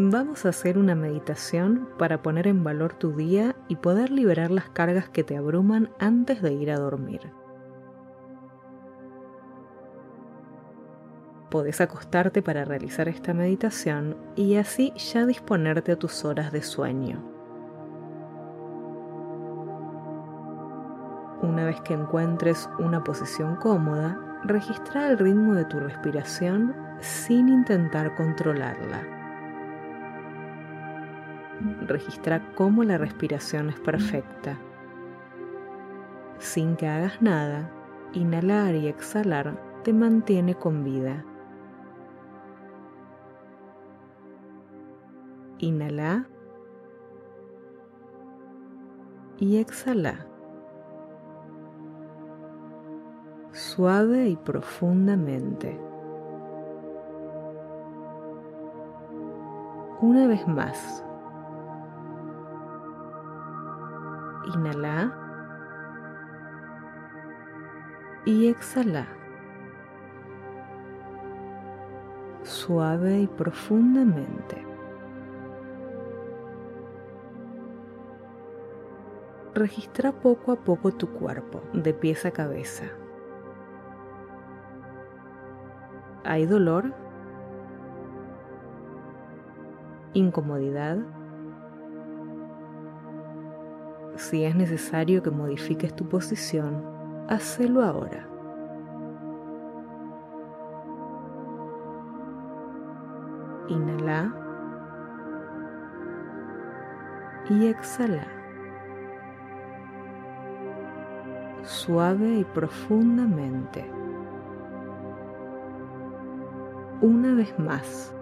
Vamos a hacer una meditación para poner en valor tu día y poder liberar las cargas que te abruman antes de ir a dormir. Podés acostarte para realizar esta meditación y así ya disponerte a tus horas de sueño. Una vez que encuentres una posición cómoda, registra el ritmo de tu respiración sin intentar controlarla. Registra cómo la respiración es perfecta. Sin que hagas nada, inhalar y exhalar te mantiene con vida. Inhala y exhala. Suave y profundamente. Una vez más. Inhala y exhala. Suave y profundamente. registra poco a poco tu cuerpo, de pies a cabeza. ¿Hay dolor? ¿Incomodidad? Si es necesario que modifiques tu posición, hacelo ahora. Inhala y exhala. suave y profundamente. Una vez más.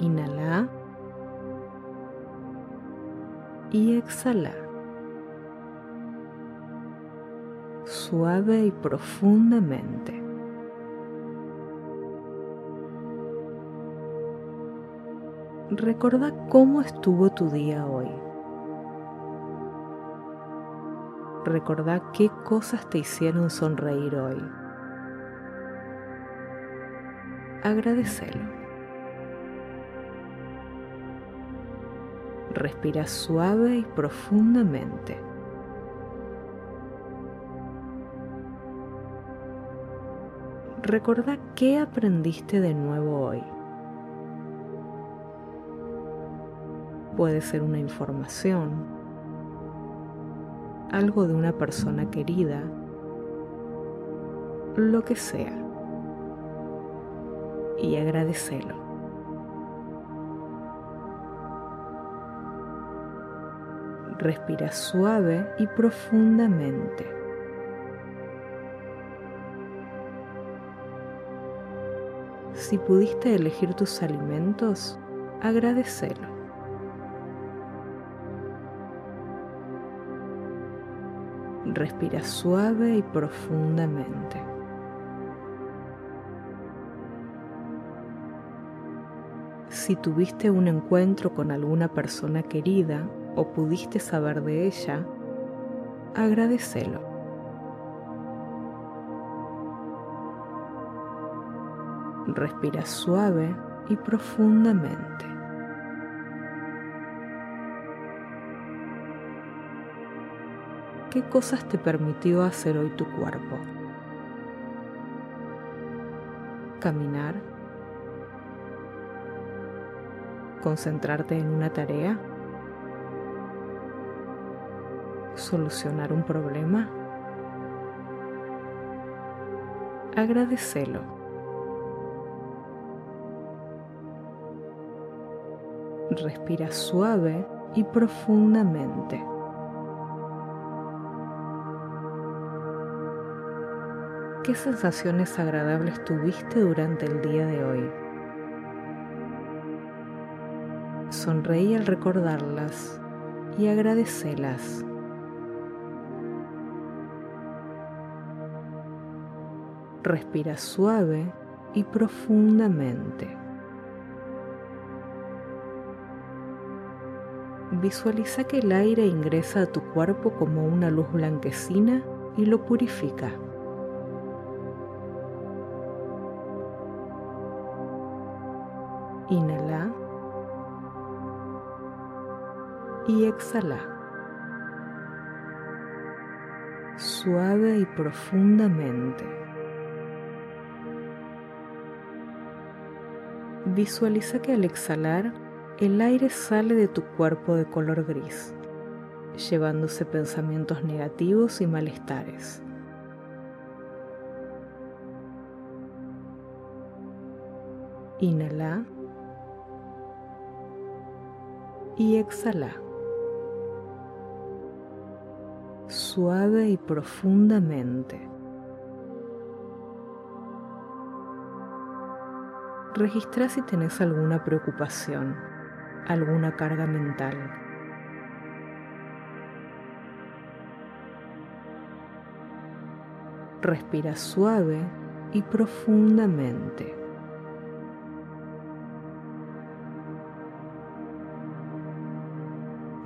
Inhala y exhala. Suave y profundamente. Recuerda cómo estuvo tu día hoy. recordá qué cosas te hicieron sonreír hoy. Agradecelo. Respira suave y profundamente. Recordá qué aprendiste de nuevo hoy. Puede ser una información, algo de una persona querida, lo que sea, y agradecelo. Respira suave y profundamente. Si pudiste elegir tus alimentos, agradecelo. Respira suave y profundamente. Si tuviste un encuentro con alguna persona querida o pudiste saber de ella, agradecelo. Respira suave y profundamente. ¿Qué cosas te permitió hacer hoy tu cuerpo? Caminar. Concentrarte en una tarea. Solucionar un problema. Agradecelo. Respira suave y profundamente. ¿Qué sensaciones agradables tuviste durante el día de hoy? Sonreí al recordarlas y agradecelas. Respira suave y profundamente. Visualiza que el aire ingresa a tu cuerpo como una luz blanquecina y lo purifica. Inhala y exhala. Suave y profundamente. Visualiza que al exhalar el aire sale de tu cuerpo de color gris, llevándose pensamientos negativos y malestares. Inhala y exhala. Suave y profundamente. Registra si tenés alguna preocupación, alguna carga mental. Respira suave y profundamente.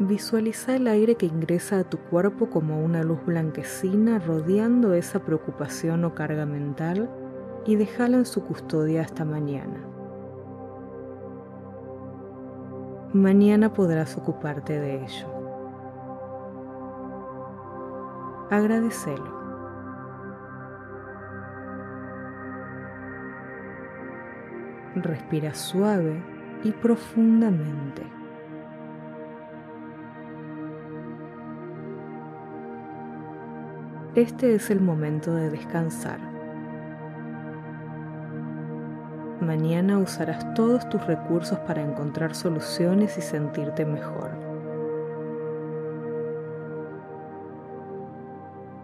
Visualiza el aire que ingresa a tu cuerpo como una luz blanquecina rodeando esa preocupación o carga mental y déjala en su custodia hasta mañana. Mañana podrás ocuparte de ello. Agradecelo. Respira suave y profundamente. Este es el momento de descansar. Mañana usarás todos tus recursos para encontrar soluciones y sentirte mejor.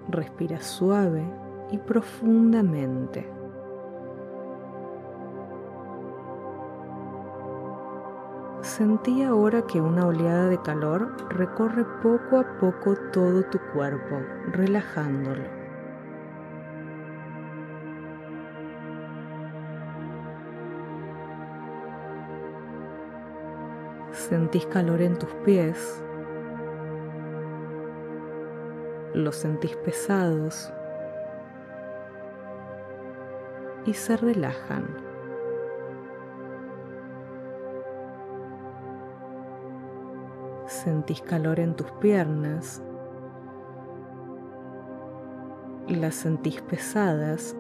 Respira suave y profundamente. Sentí ahora que una oleada de calor recorre poco a poco todo tu cuerpo, relajándolo. Sentís calor en tus pies, los sentís pesados y se relajan. Sentís calor en tus piernas, las sentís pesadas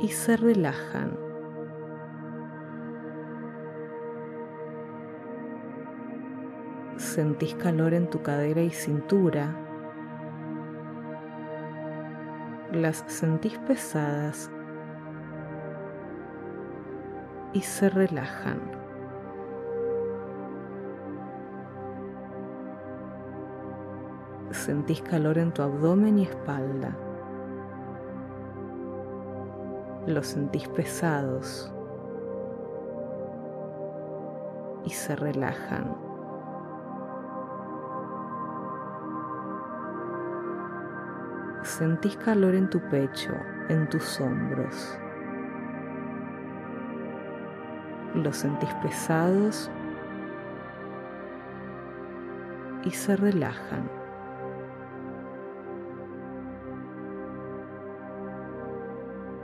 y se relajan. Sentís calor en tu cadera y cintura, las sentís pesadas y se relajan. sentís calor en tu abdomen y espalda. Los sentís pesados y se relajan. Sentís calor en tu pecho, en tus hombros. Los sentís pesados y se relajan.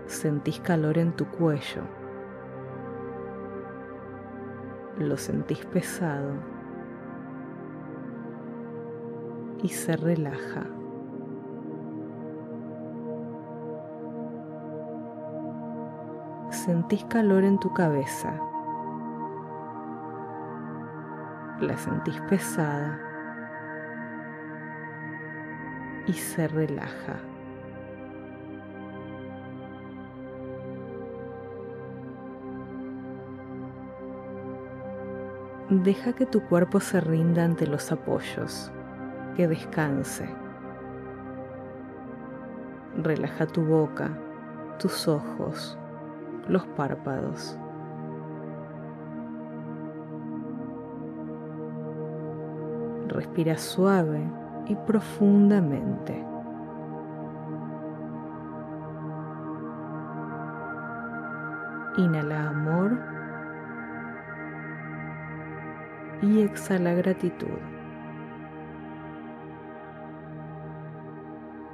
sentís calor en tu cuello, lo sentís pesado y se relaja. Sentís calor en tu cabeza, la sentís pesada y se relaja. Deja que tu cuerpo se rinda ante los apoyos, que descanse. Relaja tu boca, tus ojos, los párpados. Respira suave y profundamente. Inhala amor y exhala gratitud.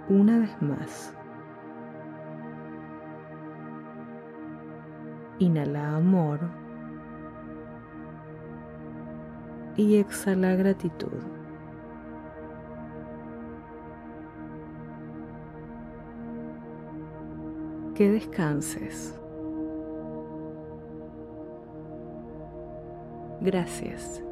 Una vez más. Inhala amor y exhala gratitud. Que descanses. Gracias.